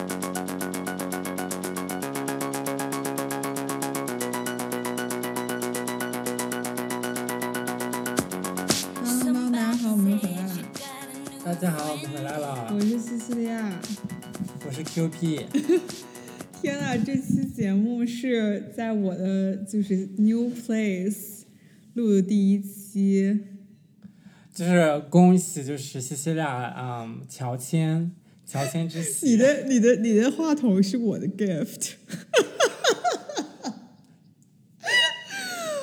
Hello，大家好，我们又回来了。大家好，我们回来了我，是西西利亚。我是 QP。天呐，这期节目是在我的就是 new place 录的第一期。就是恭喜，就是西西利亚，嗯，乔迁，乔迁之喜。你的、你的、你的话筒是我的 gift，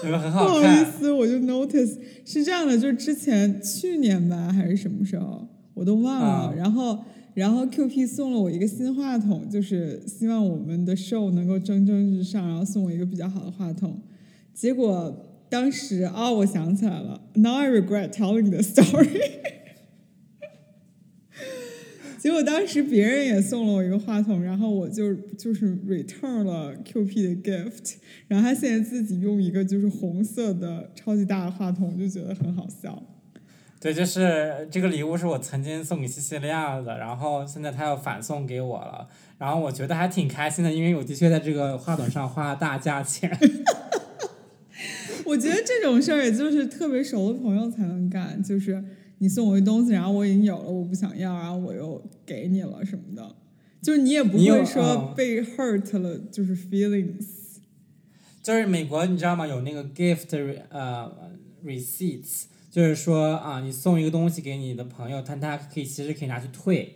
有没有很不好意？思，我就 notice 是这样的，就是之前去年吧，还是什么时候，我都忘了。啊然后，然后 QP 送了我一个新话筒，就是希望我们的 show 能够蒸蒸日上，然后送我一个比较好的话筒。结果当时哦，我想起来了，Now I regret telling the story。结果当时别人也送了我一个话筒，然后我就就是 return 了 QP 的 gift，然后他现在自己用一个就是红色的超级大的话筒，我就觉得很好笑。对，就是这个礼物是我曾经送给西西利亚的，然后现在他要反送给我了，然后我觉得还挺开心的，因为我的确在这个话筒上花了大价钱。我觉得这种事儿也就是特别熟的朋友才能干，就是你送我一东西，然后我已经有了，我不想要，然后我又给你了什么的，就是你也不会说嗯被 hurt 了，就是 feelings。就是美国，你知道吗？有那个 gift 呃 receipts，就是说啊，你送一个东西给你的朋友，但他可以其实可以拿去退，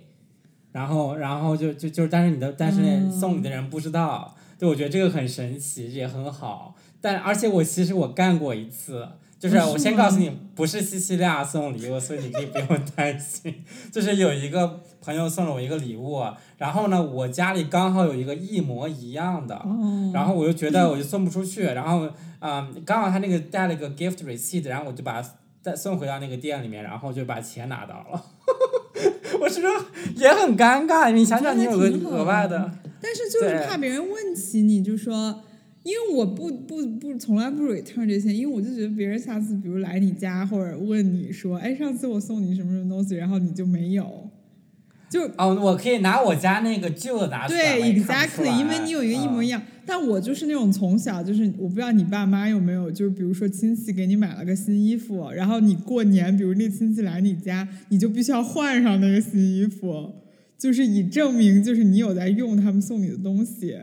然后然后就就就是，但是你的但是嗯送你的人不知道，对，我觉得这个很神奇，也很好。但而且我其实我干过一次，就是我先告诉你，不是西西利亚送礼物，所以你可以不用担心。就是有一个朋友送了我一个礼物，然后呢，我家里刚好有一个一模一样的，哦，然后我就觉得我就送不出去，然后啊、嗯刚好他那个带了个 gift receipt，然后我就把它再送回到那个店里面，然后就把钱拿到了。我是不是也很尴尬？你想想，你有个额外的，但是就是怕别人问起你，就说，因为我不不不从来不 return 这些，因为我就觉得别人下次比如来你家或者问你说，哎，上次我送你什么什么东西，然后你就没有，就哦，我可以拿我家那个旧的拿出来，对，exactly，因为你有一个一模一样。样。但我就是那种从小就是，我不知道你爸妈有没有，就是比如说亲戚给你买了个新衣服，然后你过年，比如那亲戚来你家，你就必须要换上那个新衣服，就是以证明就是你有在用他们送你的东西。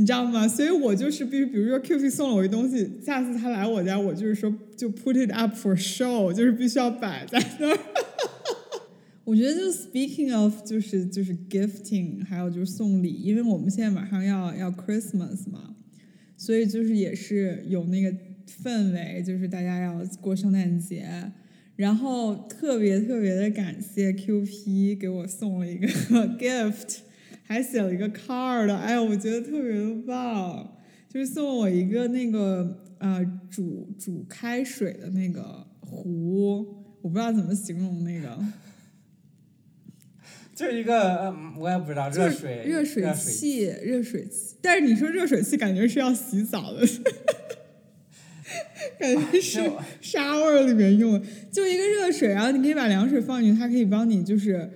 你知道吗？所以我就是必须，比如说 QQ 送了我一东西，下次他来我家，我就是说就 put it up for show，就是必须要摆在那儿。我觉得就 speaking of 就是就是 gifting，还有就是送礼，因为我们现在马上要要 Christmas 嘛，所以就是也是有那个氛围，就是大家要过圣诞节，然后特别特别的感谢 QP 给我送了一个 gift，还写了一个 card，哎呀，我觉得特别的棒，就是送我一个那个呃煮煮开水的那个壶，我不知道怎么形容那个。就一个，嗯我也不知道热水热水水器，热水器。但是你说热水器，感觉是要洗澡的，感觉是就 shower 里面用的，就一个热水，然后你可以把凉水放进去，它可以帮你就是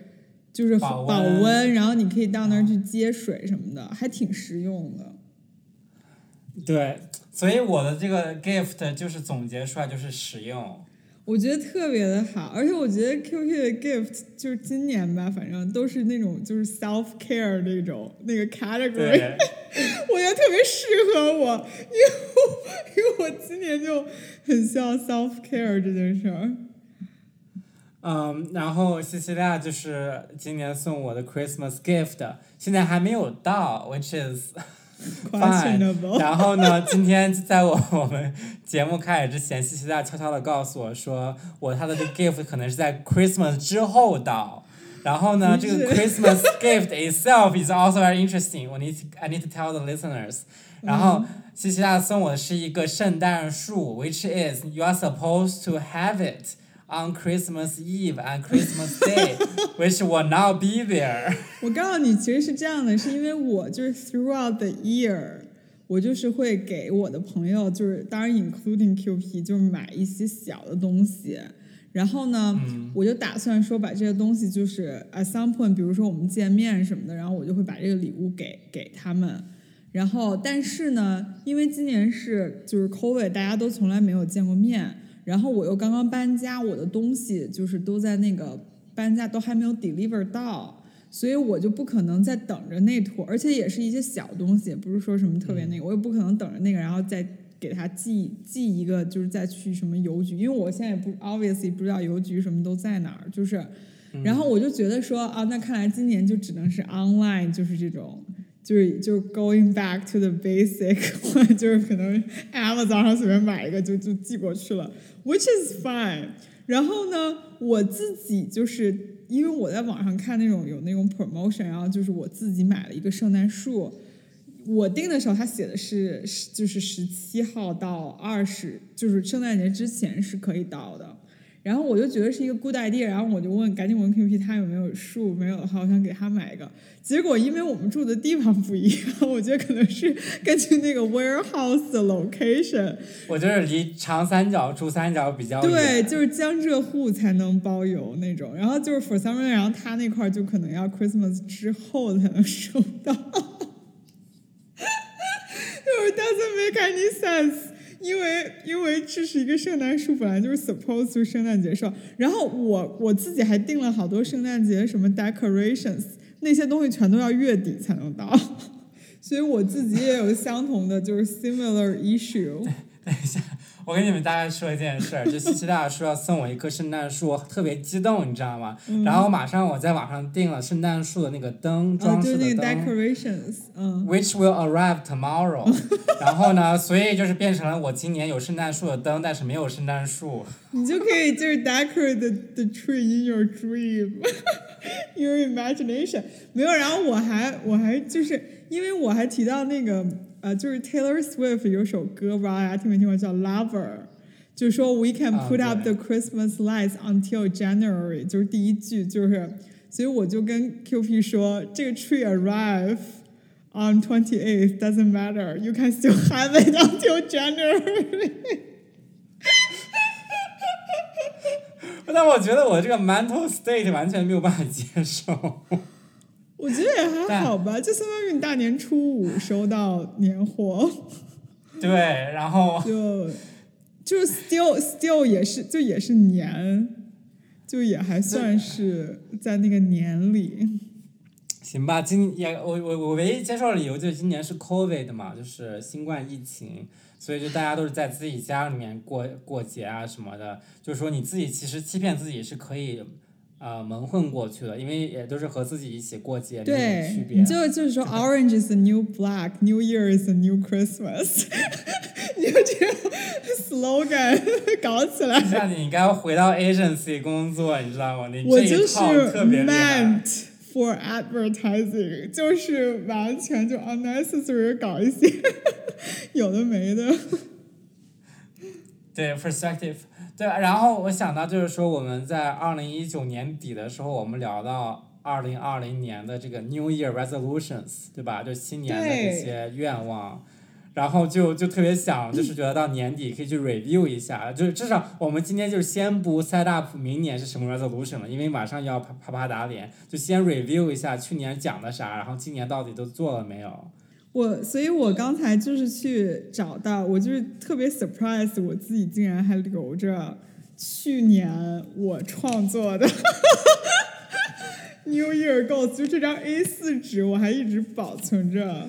就是保保温温，然后你可以到那儿去接水什么的，还挺实用的。对，所以我的这个 gift 就是总结出来就是实用。我觉得特别的好，而且我觉得 QQ 的 gift 就是今年吧，反正都是那种就是 self care 那种那个 category，对，我觉得特别适合我，因为我因为我今年就很需要 self care 这件事儿。嗯，然后西西利亚就是今年送我的 Christmas gift，现在还没有到，which is fine。然后呢，今天在我我们节目开始之前，西西利亚悄悄的告诉我说，我他的这个 gift 可能是在 Christmas 之后到。然后呢，这个 Christmas gift itself is also very interesting. 我 need to, I need to tell the listeners. 然后西西利亚送我的是一个圣诞树，which is you are supposed to have it on Christmas Eve and Christmas Day, which will now be there. 我告诉你，其实是这样的，是因为我就是 throughout the year，我就是会给我的朋友，就是当然 including QP，就是买一些小的东西。然后呢，嗯我就打算说把这些东西就是 at some point，比如说我们见面什么的，然后我就会把这个礼物给给他们。然后，但是呢，因为今年是就是 COVID，大家都从来没有见过面，然后我又刚刚搬家，我的东西就是都在那个搬家都还没有 deliver 到，所以我就不可能再等着那坨，而且也是一些小东西，也不是说什么特别那个，我也不可能等着那个，然后再给他寄寄一个，就是再去什么邮局，因为我现在也不 obviously 不知道邮局什么都在哪儿，就是，然后我就觉得说啊，那看来今年就只能是 online，就是这种。就是就 going back to the basic，就是可能 Amazon 上随便买一个就就寄过去了，which is fine。然后呢，我自己就是因为我在网上看那种有那种 promotion，然后就是我自己买了一个圣诞树。我订的时候，他写的是就是十七号到二十，就是圣诞节之前是可以到的。然后我就觉得是一个 good idea，然后我就问，赶紧问 Q P 他有没有树，没有的话，我想给他买一个。结果因为我们住的地方不一样，我觉得可能是根据那个 warehouse 的 location，我就是离长三角、珠三角比较远。对，就是江浙沪才能包邮那种。然后就是 for some reason，然后他那块儿就可能要 Christmas 之后才能收到，就是 doesn't make any sense。因为因为这是一个圣诞树，本来就是 supposed 是圣诞节树。然后我我自己还订了好多圣诞节什么 decorations，那些东西全都要月底才能到，所以我自己也有相同的就是 similar issue。等一下，我跟你们大概说一件事儿，就西西大说要送我一棵圣诞树，我特别激动，你知道吗？然后马上我在网上订了圣诞树的那个灯，啊，装饰对那个的灯。decorations，嗯。Which will arrive tomorrow，然后呢，所以就是变成了我今年有圣诞树的灯，但是没有圣诞树。你就可以就是 decorate the the tree in your dream, your imagination。没有，然后我还我还就是因为我还提到那个呃，就是 Taylor Swift 有首歌，不知道大家听没听过，叫 Lover。就是说，We can 啊 put up the Christmas lights until January，就是第一句，就是，所以我就跟 QP 说，这个 tree arrive on twenty eighth doesn't matter, you can still have it until January。但我觉得我这个 mental state 完全没有办法接受。我觉得也还好吧，就相当于你大年初五收到年货，对，然后 就就 still still 也是就也是年，就也还算是在那个年里。行吧，今也我我我唯一接受的理由就是今年是 COVID 嘛，就是新冠疫情，所以就大家都是在自己家里面过过节啊什么的，就是说你自己其实欺骗自己是可以呃蒙混过去了，因为也都是和自己一起过节，没有对区，别。就就是说，Orange is the new black, New Year is the new Christmas，你就这样 slogan 搞起来。那你应该回到 agency 工作，你知道吗？你我就是这一套特别厉害。meant for advertising，就是完全就 unnecessary 搞一些有的没的。对 perspective，对，然后我想到就是说我们在二零一九年底的时候，我们聊到二零二零年的这个 New Year resolutions，对吧？就新年的这对些愿望，然后就就特别想，就是觉得到年底可以去 review 一下，就是至少我们今天就是先不 set up 明年是什么 resolution 了，因为马上要啪啪啪打脸，就先 review 一下去年讲的啥，然后今年到底都做了没有。我，所以我刚才就是去找到，我就是特别 surprise，我自己竟然还留着去年我创作的 New Year Goals，就这张 A 四纸，我还一直保存着。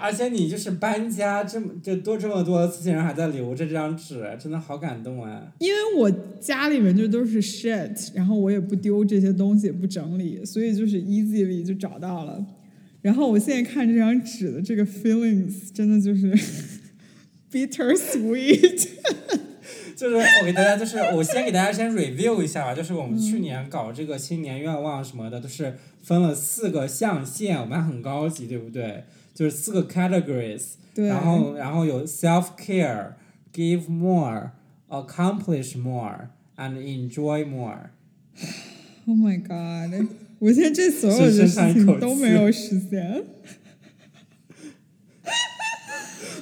而且你就是搬家这么就多这么多次，竟然还在留着这张纸，真的好感动啊！因为我家里面就都是 shit，然后我也不丢这些东西，也不整理，所以就是 easily 就找到了。然后我现在看这张纸的这个 feelings，真的就是 bitter sweet。就是我给大家，就是我先给大家先 review 一下吧，就是我们去年搞这个新年愿望什么的，都是分了四个象限，我们还很高级，对不对？就是四个 categories，对，然后然后有 self care、give more、accomplish more and enjoy more。 Oh my god！ 我现在这所有的事情都没有实现。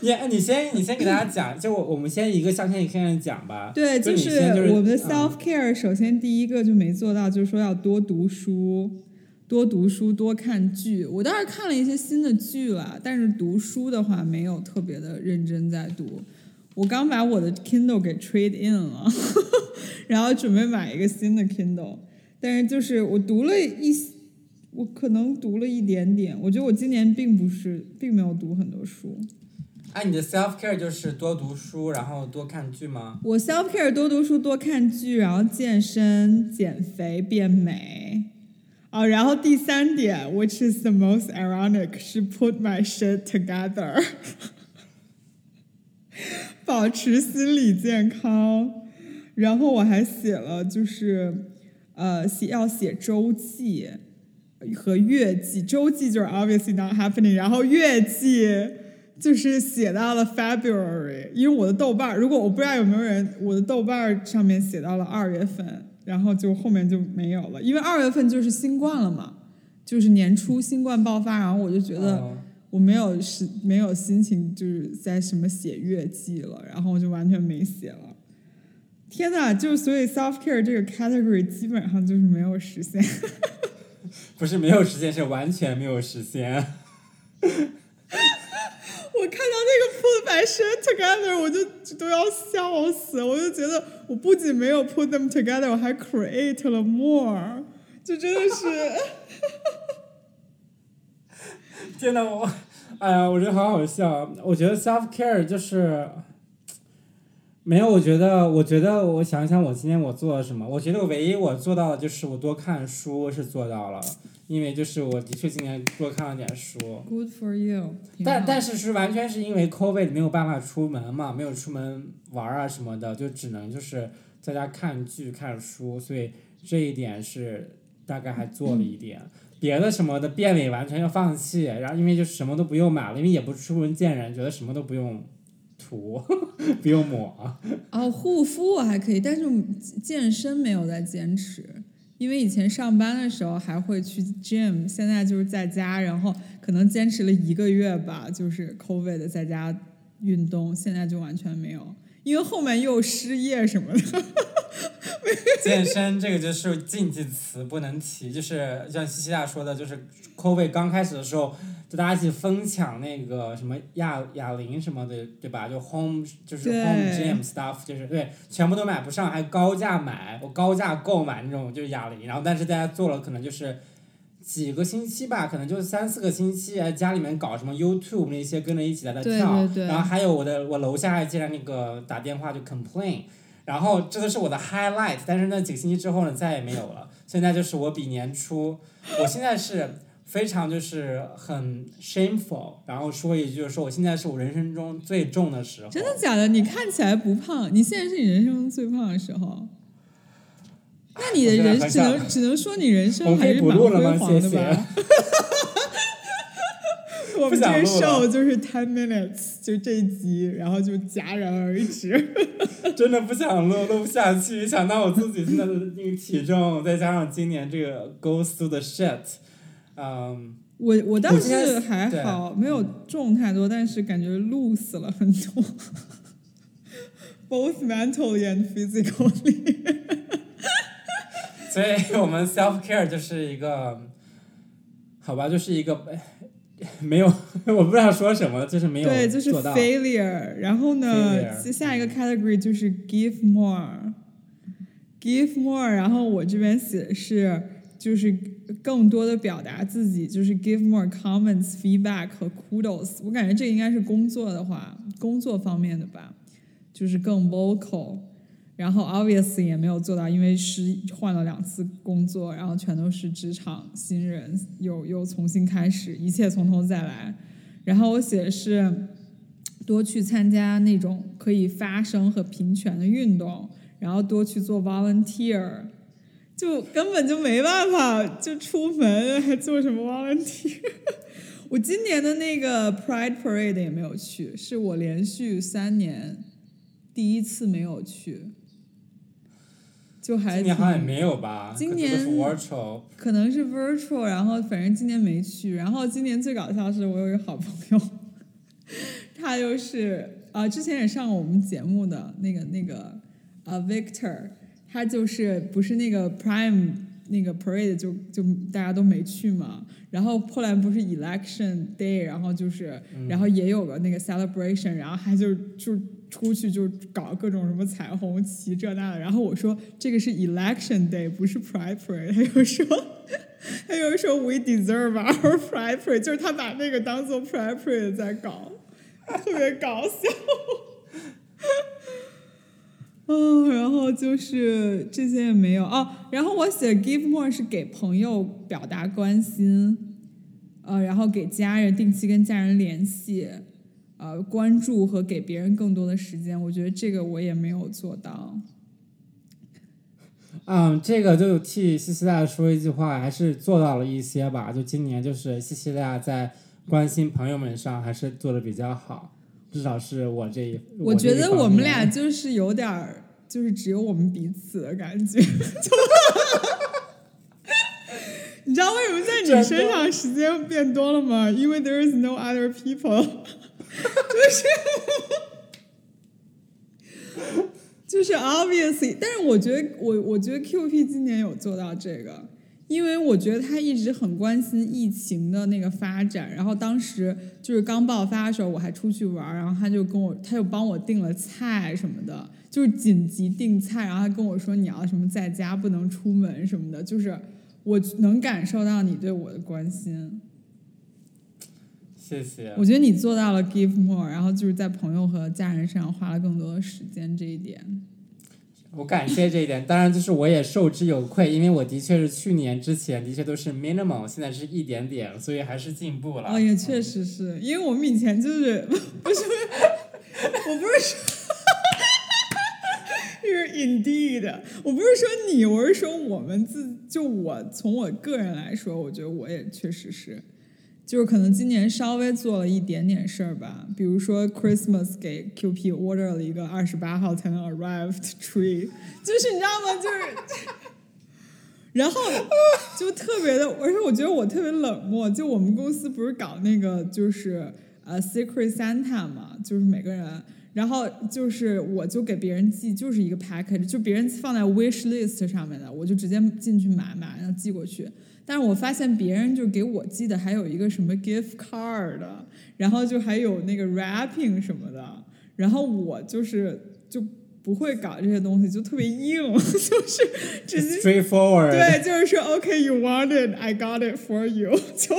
你你先你先给大家讲，就我我们先一个象限一个象限讲吧。对，就就是就是我们的嗯 self care，、首先第一个就没做到，就是说要多读书，多读书，多看剧。我倒是看了一些新的剧了，但是读书的话没有特别的认真在读。我刚把我的 Kindle 给 trade in 了，然后准备买一个新的 Kindle，但是就是我读了一，我可能读了一点点。我觉得我今年并不是，并没有读很多书。哎、你的 self care 就是多读书，然后多看剧吗？我 self care 多读书、多看剧，然后健身、减肥、变美。啊，然后第三点，which is the most ironic，是 put my shit together，保持心理健康。然后我还写了，就是呃，写要写周记和月记。周记就是 obviously not happening，然后月记就是写到了 February，因为我的豆瓣儿，如果我不知道有没有人，我的豆瓣儿上面写到了二月份，然后就后面就没有了，因为二月份就是新冠了嘛，就是年初新冠爆发，然后我就觉得哦我没有是没有心情就是在什么写月记了，然后我就完全没写了。天呐，就所以 self care 这个 category 基本上就是没有实现。不是没有实现，是完全没有实现。我看到那个 put my shit together，我就都要笑死。我就觉得我不仅没有 put them together，我还 create 了 more，就真的是。天呐，我，哎呀，我觉得好好笑。我觉得 self care 就是，没有，我觉得，我觉得，我想一想，我今天我做了什么？我觉得我唯一我做到的就是我多看书是做到了，因为就是我的确今年多看了点书。Good for you。但但是是完全是因为 COVID 没有办法出门嘛，没有出门玩啊什么的，就只能就是在家看剧看书，所以这一点是大概还做了一点。别的什么的变美完全要放弃，然后因为就什么都不用买了，因为也不出门见人，觉得什么都不用涂，不用抹。哦，护肤我还可以，但是健身没有在坚持，因为以前上班的时候还会去 gym，现在就是在家，然后可能坚持了一个月吧，就是 COVID 的在家运动，现在就完全没有，因为后面又失业什么的。健身这个就是禁忌词，不能提。就是像西西亚说的，就是 COVID 刚开始的时候，就大家一起疯抢那个什么哑哑铃什么的，对吧？就 home 就是 home gym stuff，就是对，全部都买不上，还高价买，我高价购买那种就是哑铃，然后但是大家做了可能就是。几个星期吧，可能就三四个星期，哎家里面搞什么 YouTube 那些跟着一起在那跳，对对然后还有我的我楼下还接着那个打电话就 complain，然后这都是我的 highlight，但是那几个星期之后呢，再也没有了。现在就是我比年初，我现在是非常就是很 shameful，然后说一句，就是说我现在是我人生中最重的时候。真的假的？你看起来不胖，你现在是你人生中最胖的时候。那你的人只能只能说你人生还是蛮辉煌的吧？我 不们这个想录了 show 就是 ten minutes，就这一集，然后就戛然而止。真的不想录，录不下去。想到我自己现在的那个体重，再加上今年这个 goes through the shit，嗯，我我倒是还好，没有重太多，但是感觉 lose 了很多，both mentally and physically。所以我们 self care 就是一个，好吧，就是一个没有，我不知道说什么，就是没有对，就是。failure。然后呢下一个 category 就是 give more，give more。然后我这边写的是，就是更多的表达自己，就是 give more comments、feedback 和 kudos。我感觉这应该是工作的话，工作方面的吧，就是更 vocal。然后 obviously 也没有做到，因为是换了两次工作，然后全都是职场新人，又又重新开始，一切从头再来。然后我写的是多去参加那种可以发声和平权的运动，然后多去做 volunteer，就根本就没办法就出门，还做什么 volunteer？我今年的那个 Pride Parade 也没有去，是我连续三年第一次没有去，就还今年好像也没有吧？今年 virtual。可能是 virtual，然后反正今年没去。然后今年最搞笑是我有一个好朋友，他就是呃，之前也上过我们节目的那个那个呃，Victor，他就是不是那个 Prime 那个 parade 就就大家都没去嘛，然后后来不是 Election Day，然后就是然后也有个那个 celebration，然后他就就出去就搞各种什么彩虹旗这那的，然后我说这个是 Election Day，不是 Pride parade，他又说他又说 We deserve our Pride parade，就是他把那个当做 Pride parade 在搞。特别搞笑，嗯，然后就是这些也没有哦。然后我写 give more 是给朋友表达关心，呃，然后给家人定期跟家人联系，呃，关注和给别人更多的时间。我觉得这个我也没有做到。嗯，这个就替西西大说一句话，还是做到了一些吧。就今年就是西西大在。关心朋友们上还是做的比较好，至少是我这一。我觉得我们俩 就是有点儿，就是只有我们彼此的感觉。你知道为什么在你身上时间变多了吗？因为 there is no other people，就是就是 obviously，但是我觉得我我觉得 Q P 今年有做到这个。因为我觉得他一直很关心疫情的那个发展，然后当时就是刚爆发的时候，我还出去玩，然后他就跟我，他就帮我订了菜什么的，就是紧急订菜，然后他跟我说你要什么在家不能出门什么的，就是我能感受到你对我的关心。谢谢。我觉得你做到了 give more，然后就是在朋友和家人身上花了更多的时间这一点。我感谢这一点，当然就是我也受之有愧，因为我的确是去年之前的确都是 minimal，现在是一点点，所以还是进步了。哦，也确实是因为我们以前就是 不是，我不是说，是 indeed，我不是说你，我是说我们自就我从我个人来说，我觉得我也确实是。就是可能今年稍微做了一点点事儿吧，比如说 Christmas 给 QP order 了一个二十八号才能 arrived tree，就是你知道吗？就是，然后就特别的，而且我觉得我特别冷漠。就我们公司不是搞那个就是呃 Secret Santa 嘛，就是每个人，然后就是我就给别人寄就是一个 package，就别人放在 wish list 上面的，我就直接进去买买，然后寄过去。但是我发现别人就给我寄的还有一个什么 gift card，然后就还有那个 wrapping 什么的，然后我就是就不会搞这些东西，就特别硬，就是直接 straightforward，对，就是说 OK you want it，I got it for you，就。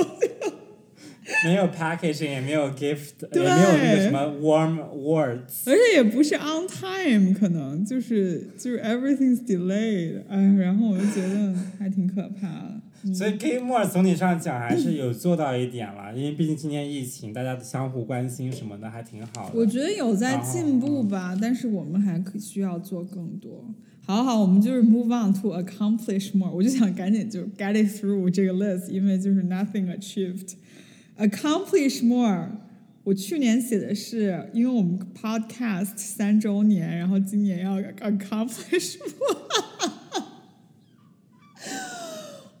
没有 packaging，也没有 gift，也没有那个什么 warm words，而且也不是 on time，可能就是就是 everything's delayed，哎，然后我就觉得还挺可怕的。所以 Game More 总体上讲还是有做到一点了，因为毕竟今年疫情，大家相互关心什么的还挺好的。我觉得有在进步吧，但是我们还可需要做更多。好好，我们就是 move on to accomplish more。我就想赶紧就 get it through 这个 list，因为就是 nothing achieved。Accomplish more，我去年写的是，因为我们 podcast 三周年，然后今年要 accomplish more。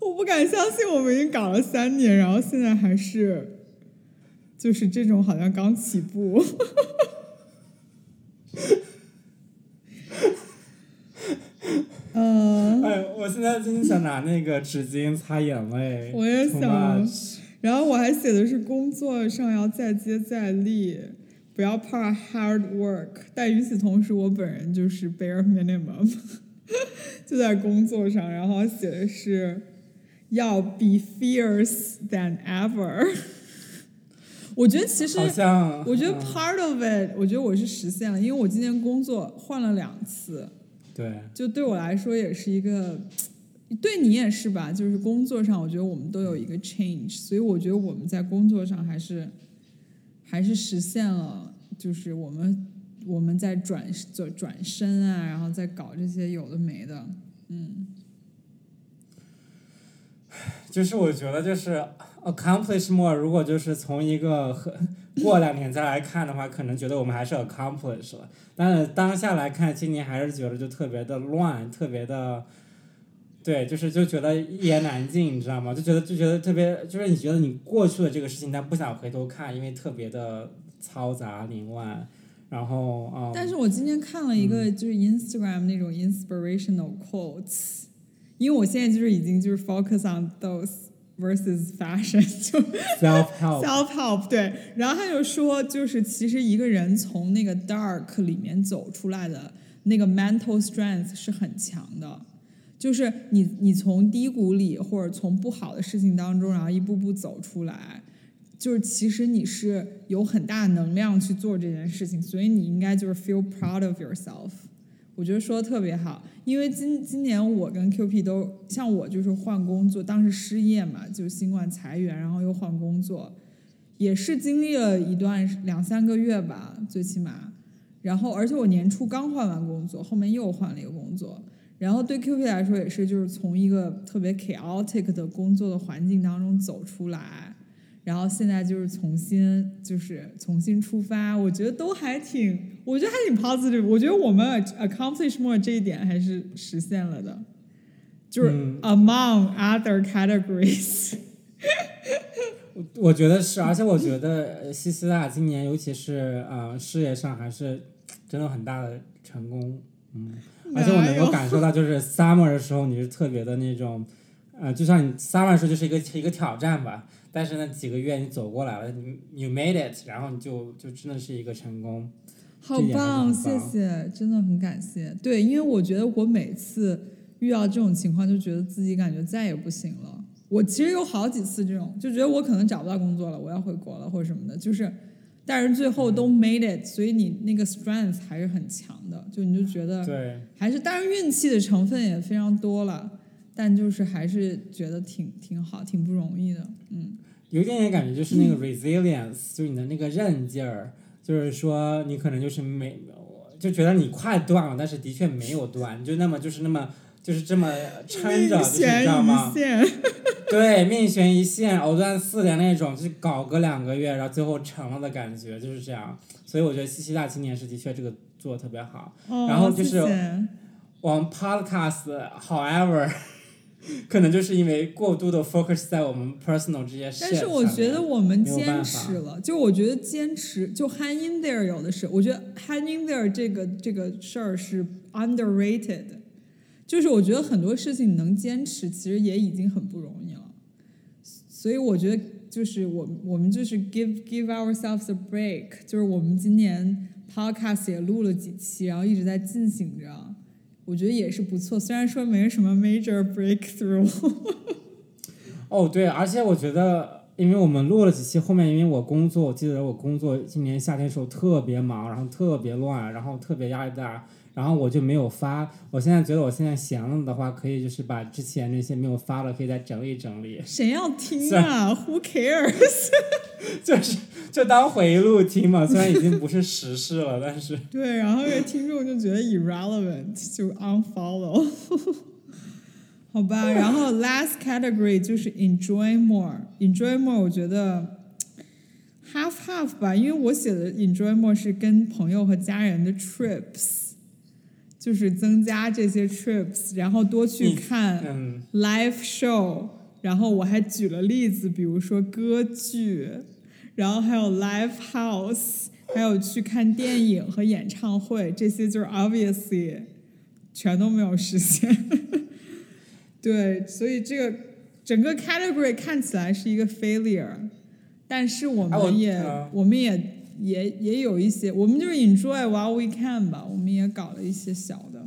我不敢相信，我们已经搞了三年，然后现在还是，就是这种好像刚起步。嗯。哎，我现在真的想拿那个纸巾擦眼泪。我也想。然后我还写的是工作上要再接再厉，不要怕 hard work。但与此同时，我本人就是 bare minimum，就在工作上。然后写的是。要 be fierce than ever。我觉得其实，我觉得 part of it，我觉得我是实现了，因为我今年工作换了两次。对。就对我来说也是一个，对你也是吧？就是工作上，我觉得我们都有一个 change，所以我觉得我们在工作上还是还是实现了，就是我们我们在转转转身啊，然后再搞这些有的没的，嗯。就是我觉得就是 accomplish more，如果就是从一个过两年再来看的话，可能觉得我们还是 accomplish 了。但是当下来看，今年还是觉得就特别的乱，特别的，对，就是就觉得一言难尽，你知道吗？就觉得就觉得特别，就是你觉得你过去的这个事情，但不想回头看，因为特别的嘈杂凌乱，然后嗯。但是我今天看了一个就是 Instagram 那种 inspirational quotes，因为我现在就是已经就是 focus on those versus fashion 就 self help self help 对，然后他就说就是其实一个人从那个 dark 里面走出来的那个 mental strength 是很强的。就是你，你从低谷里或者从不好的事情当中，然后一步步走出来，就是其实你是有很大能量去做这件事情，所以你应该就是 feel proud of yourself。我觉得说的特别好，因为今今年我跟 Q P 都像我就是换工作，当时失业嘛，就新冠裁员，然后又换工作，也是经历了一段两三个月吧，最起码。然后而且我年初刚换完工作，后面又换了一个工作。然后对 Q P 来说也是，就是从一个特别 chaotic 的工作的环境当中走出来，然后现在就是重新就是重新出发，我觉得都还挺，我觉得还挺 positive。我觉得我们 accomplish more 这一点还是实现了的，就是 among other categories。我我觉得是，而且我觉得西斯拉今年尤其是呃事业上还是真的很大的成功，嗯。而且我能够感受到，就是 summer 的时候，你是特别的那种，呃，就像你 summer 时候就是一个一个挑战吧。但是那几个月你走过来了，你 you made it，然后你就就真的是一个成功。好棒，谢谢，真的很感谢。对，因为我觉得我每次遇到这种情况，就觉得自己感觉再也不行了。我其实有好几次这种，就觉得我可能找不到工作了，我要回国了或者什么的，就是。但是最后都 made it，所以你那个 strength 还是很强的，就你就觉得，对，还是当然运气的成分也非常多了，但就是还是觉得挺挺好，挺不容易的，嗯。有一点点感觉就是那个 resilience，就是你的那个韧劲儿，就是说你可能就是没，就觉得你快断了，但是的确没有断，就那么就是那么。就是这么撑着，你知道吗？对，命悬一线，藕断丝连那种，就搞个两个月，然后最后成了的感觉，就是这样。所以我觉得西西大青年是的确这个做的特别好。然后就是我们 podcast，however，可能就是因为过度的 focus 在我们 personal 这些事但是我觉得我们坚持了，就我觉得坚持，就 hang in there 有的是，我觉得 hang in there 这个这个事儿是 underrated。就是我觉得很多事情能坚持，其实也已经很不容易了。所以我觉得就是我我们就是 give give ourselves a break，就是我们今年 podcast 也录了几期，然后一直在进行着，我觉得也是不错。虽然说没什么 major breakthrough。哦，对，而且我觉得，因为我们录了几期，后面因为我工作，我记得我工作今年夏天时候特别忙，然后特别乱，然后特别压力大。然后我就没有发，我现在觉得我现在闲了的话，可以就是把之前那些没有发的，可以再整理整理。谁要听啊？Who cares？就是就当回忆录听嘛，虽然已经不是时事了，但是。对，然后这听众就觉得 irrelevant，就 unfollow。好吧，然后 last category 就是 enjoy more，enjoy more，我觉得 half half 吧，因为我写的 enjoy more 是跟朋友和家人的 trips。就是增加这些 trips，然后多去看 live show，然后我还举了例子，比如说歌剧，然后还有 live house，还有去看电影和演唱会，这些就是 obviously 全都没有实现。对，所以这个整个 category 看起来是一个 failure，但是我们也我们也。也也有一些，我们就是 enjoy while we can 吧，我们也搞了一些小的。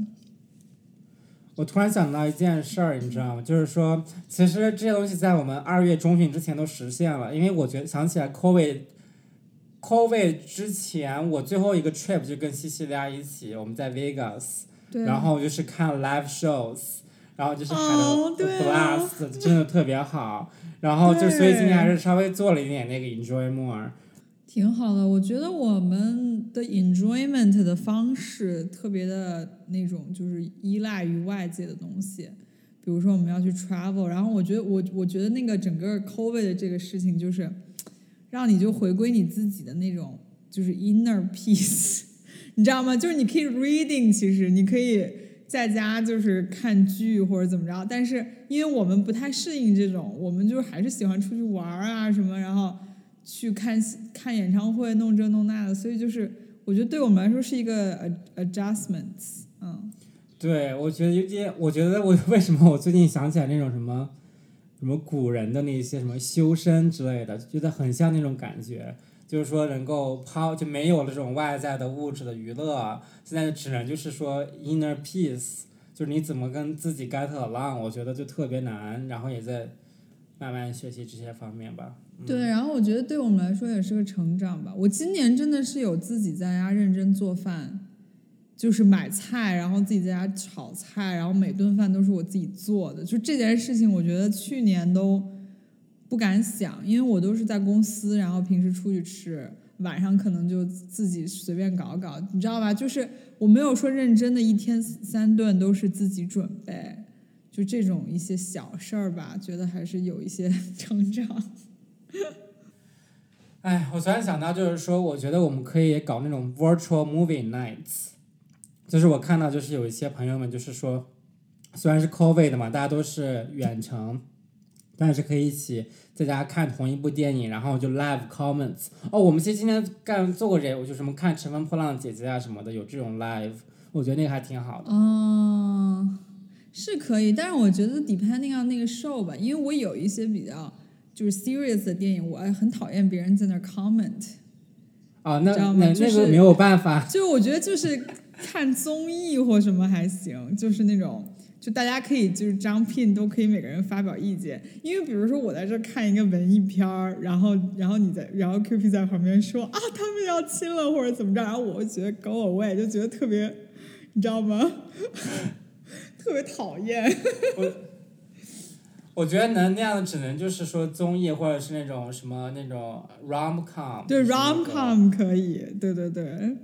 我突然想到一件事儿，你知道吗？就是说，其实这些东西在我们二月中旬之前都实现了，因为我觉得想起来 COVID，COVID 之前我最后一个 trip 就跟西西利亚一起，我们在 Vegas，然后就是看 live shows，然后就是看了 blast，真的特别好，然后就所以今天还是稍微做了一点那个 enjoy more。挺好的，我觉得我们的 enjoyment 的方式特别的那种，就是依赖于外界的东西，比如说我们要去 travel，然后我觉得我我觉得那个整个 covid 的这个事情，就是让你就回归你自己的那种就是 inner peace，你知道吗？就是你可以 reading，其实你可以在家就是看剧或者怎么着，但是因为我们不太适应这种，我们就还是喜欢出去玩啊什么，然后。去看看演唱会，弄这弄那的，所以就是我觉得对我们来说是一个 adjustments，嗯。对，我觉得有点，我觉得我 为什么我最近想起来那种什么，什么古人的那些什么修身之类的，觉得很像那种感觉，就是说能够抛就没有了这种外在的物质的娱乐，现在只能就是说 inner peace，就是你怎么跟自己 get along，我觉得就特别难，然后也在慢慢学习这些方面吧。对，然后我觉得对我们来说也是个成长吧。我今年真的是有自己在家认真做饭。就是买菜，然后自己在家炒菜，然后每顿饭都是我自己做的。就这件事情，我觉得去年都不敢想，因为我都是在公司，然后平时出去吃，晚上可能就自己随便搞搞，你知道吧？就是我没有说认真的一天三顿都是自己准备，就这种一些小事儿吧，觉得还是有一些 成长。哎，我突然想到，就是说，我觉得我们可以搞那种 virtual movie nights。就是我看到，就是有一些朋友们，就是说，虽然是 COVID 的嘛，大家都是远程，但是可以一起在家看同一部电影，然后就 live comments。哦，我们其实今天干做过这，我就什么看《乘风破浪的姐姐》啊什么的，有这种 live，我觉得那个还挺好的。哦，是可以，但是我觉得 depending on 那个 show 吧，因为我有一些比较就是 serious 的电影，我很讨厌别人在那 comment。啊，那那那个没有办法。就我觉得就是。看综艺或什么还行，就是那种，就大家可以就是张聘都可以每个人发表意见，因为比如说我在这看一个文艺片儿，然后然后你在然后 Q P 在旁边说啊他们要亲了或者怎么着，然后我会觉得 Go away，就觉得特别，你知道吗？特别讨厌。我我觉得能那样只能就是说综艺或者是那种什么那种 rom com。对 rom com 可以，对对对。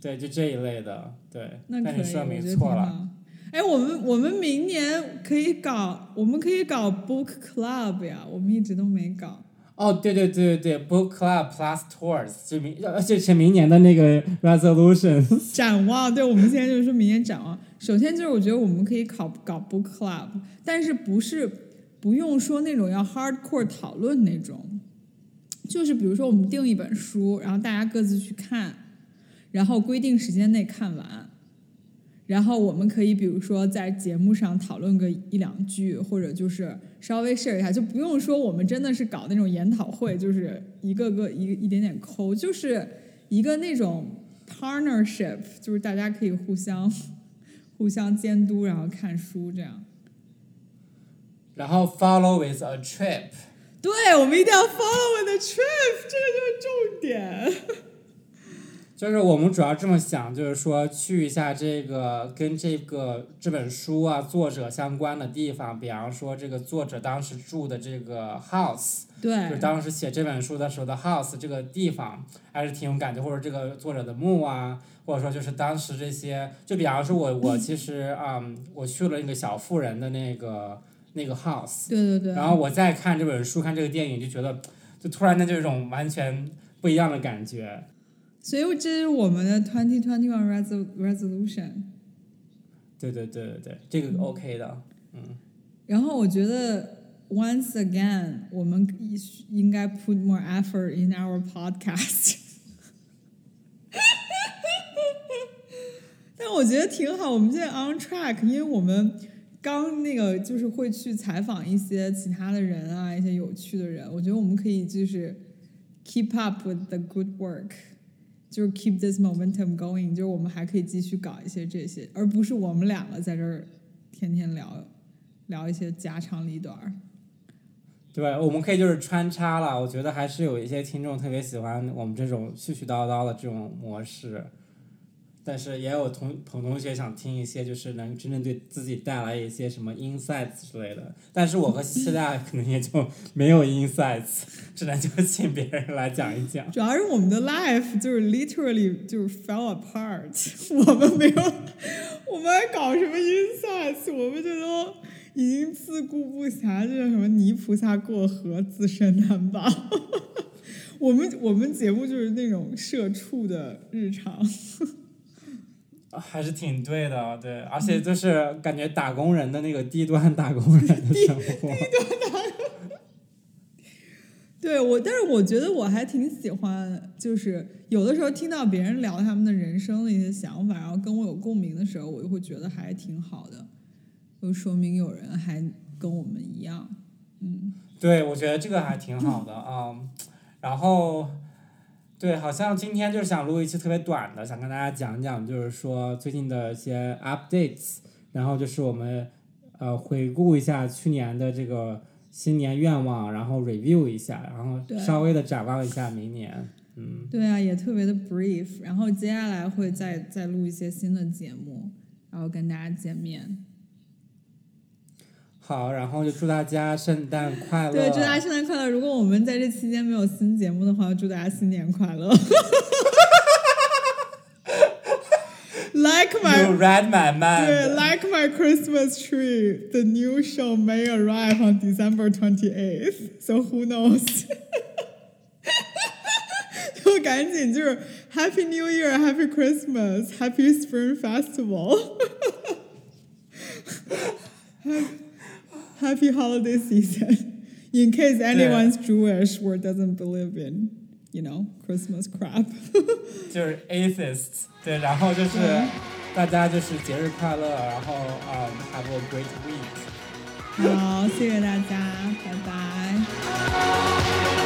对，就这一类的，对。那可以，我觉错了。哎，我们我们明年可以搞，我们可以搞 book club 呀，我们一直都没搞。哦，对对对对对，book club plus tours，就明而且是明年的那个 resolution。展望，对，我们现在就是说明年展望。首先就是我觉得我们可以考搞 book club，但是不是不用说那种要 hardcore 讨论那种，就是比如说我们定一本书，然后大家各自去看。然后规定时间内看完，然后我们可以比如说在节目上讨论个一两句，或者就是稍微 share 一下，就不用说我们真的是搞那种研讨会，就是一个个一一点点抠，就是一个那种 partnership，就是大家可以互相互相监督，然后看书这样。然后 follow with a trip。对，我们一定要 follow with a trip，这个就是重点。就是我们主要这么想，就是说去一下这个跟这个这本书啊作者相关的地方，比方说这个作者当时住的这个 house，对，就当时写这本书的时候的 house 这个地方还是挺有感觉，或者这个作者的墓啊，或者说就是当时这些，就比方说我我其实嗯我去了那个小妇人的那个那个 house，对对对，然后我再看这本书看这个电影就觉得，就突然间就一种完全不一样的感觉。所以这是我们的 twenty twenty one resolution。对对对对对，这个 OK 的，嗯。然后我觉得 once again，我们应该 put more effort in our podcast。但我觉得挺好，我们现在 on track，因为我们刚那个就是会去采访一些其他的人啊，一些有趣的人，我觉得我们可以就是 keep up with the good work。就是 keep this momentum going，就是我们还可以继续搞一些这些，而不是我们两个在这儿天天聊聊一些家长里短。对，我们可以就是穿插了。我觉得还是有一些听众特别喜欢我们这种絮絮叨叨的这种模式。但是也有同同同学想听一些，就是能真正对自己带来一些什么 insights 之类的。但是我和西大 可能也就没有 insights，只能就请别人来讲一讲。主要是我们的 life 就是 literally 就是 fell apart，我们没有，我们还搞什么 insights？我们这都已经自顾不暇，这叫什么泥菩萨过河，自身难保。我们我们节目就是那种社畜的日常。还是挺对的，对，而且就是感觉打工人的那个低端打工人的生活。低端打工。对我，但是我觉得我还挺喜欢，就是有的时候听到别人聊他们的人生的一些想法，然后跟我有共鸣的时候，我就会觉得还挺好的，就说明有人还跟我们一样，嗯。对，我觉得这个还挺好的啊。然后，对，好像今天就是想录一期特别短的，想跟大家讲讲，就是说最近的一些 updates，然后就是我们呃回顾一下去年的这个。新年愿望，然后 review 一下，然后稍微的展望一下明年，嗯。对啊，也特别的 brief，然后接下来会再再录一些新的节目，然后跟大家见面。好，然后就祝大家圣诞快乐。对，祝大家圣诞快乐！如果我们在这期间没有新节目的话，祝大家新年快乐。Like my you read my mind. like my Christmas tree, the new show may arrive on December twenty eighth. So who knows? 就赶紧就是 Happy New Year, Happy Christmas, Happy Spring Festival. Happy holiday season. In case anyone's Jewish or doesn't believe in, you know, Christmas crap. 就是 atheists。对，然后就是大家就是节日快乐，然后嗯，have a great week。好，谢谢大家，拜拜。